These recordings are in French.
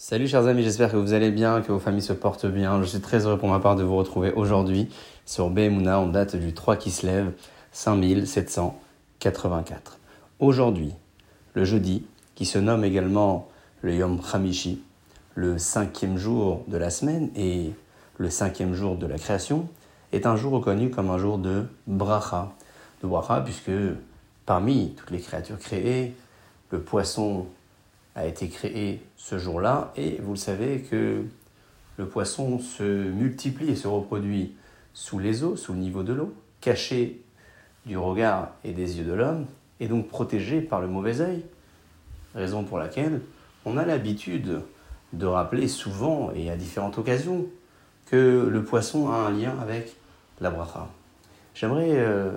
Salut chers amis, j'espère que vous allez bien, que vos familles se portent bien. Je suis très heureux pour ma part de vous retrouver aujourd'hui sur Behemuna en date du 3 qui se lève 5784. Aujourd'hui, le jeudi, qui se nomme également le Yom Hamishi, le cinquième jour de la semaine et le cinquième jour de la création, est un jour reconnu comme un jour de bracha. De bracha puisque parmi toutes les créatures créées, le poisson a été créé ce jour-là et vous le savez que le poisson se multiplie et se reproduit sous les eaux, sous le niveau de l'eau, caché du regard et des yeux de l'homme et donc protégé par le mauvais œil, raison pour laquelle on a l'habitude de rappeler souvent et à différentes occasions que le poisson a un lien avec la bracha. J'aimerais euh,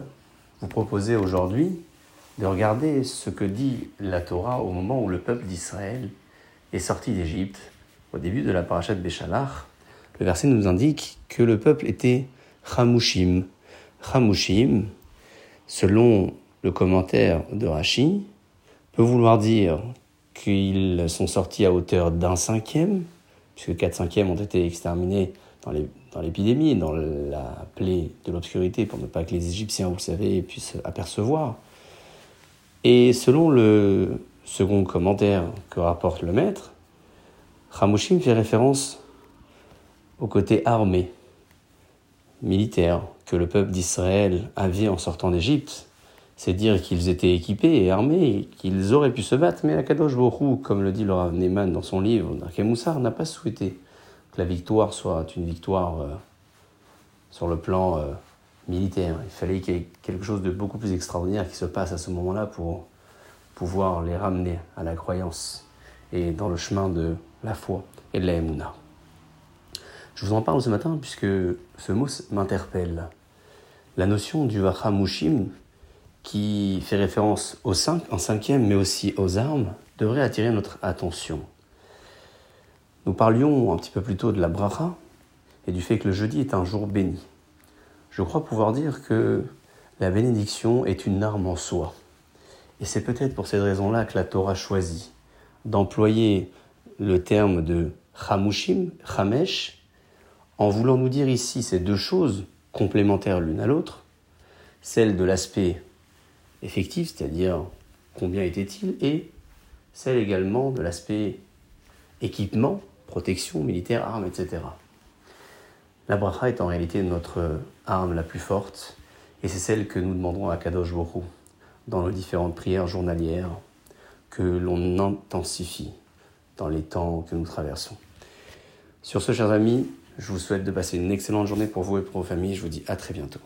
vous proposer aujourd'hui de regarder ce que dit la Torah au moment où le peuple d'Israël est sorti d'Égypte, au début de la parashat Béchalach. Le verset nous indique que le peuple était Chamushim. Chamushim, selon le commentaire de Rashi, peut vouloir dire qu'ils sont sortis à hauteur d'un cinquième, puisque quatre cinquièmes ont été exterminés dans l'épidémie, dans, dans la plaie de l'obscurité, pour ne pas que les Égyptiens, vous le savez, puissent apercevoir. Et selon le second commentaire que rapporte le maître, Ramushim fait référence au côté armé, militaire, que le peuple d'Israël avait en sortant d'Égypte. C'est dire qu'ils étaient équipés et armés, qu'ils auraient pu se battre, mais Akadosh Borou, comme le dit le Rav Neyman dans son livre, Moussar, n'a pas souhaité que la victoire soit une victoire euh, sur le plan euh, militaire. Il fallait qu'il y ait quelque chose de beaucoup plus extraordinaire qui se passe à ce moment-là pour pouvoir les ramener à la croyance et dans le chemin de la foi et de la émouna. Je vous en parle ce matin puisque ce mot m'interpelle. La notion du Vachamushim, qui fait référence aux cinq, en cinquième, mais aussi aux armes, devrait attirer notre attention. Nous parlions un petit peu plus tôt de la bracha et du fait que le jeudi est un jour béni je crois pouvoir dire que la bénédiction est une arme en soi. Et c'est peut-être pour cette raison-là que la Torah choisit d'employer le terme de chamushim, chamesh, en voulant nous dire ici ces deux choses complémentaires l'une à l'autre, celle de l'aspect effectif, c'est-à-dire combien était-il, et celle également de l'aspect équipement, protection militaire, armes, etc. La bracha est en réalité notre arme la plus forte et c'est celle que nous demandons à Kadosh Borou dans nos différentes prières journalières que l'on intensifie dans les temps que nous traversons. Sur ce, chers amis, je vous souhaite de passer une excellente journée pour vous et pour vos familles. Je vous dis à très bientôt.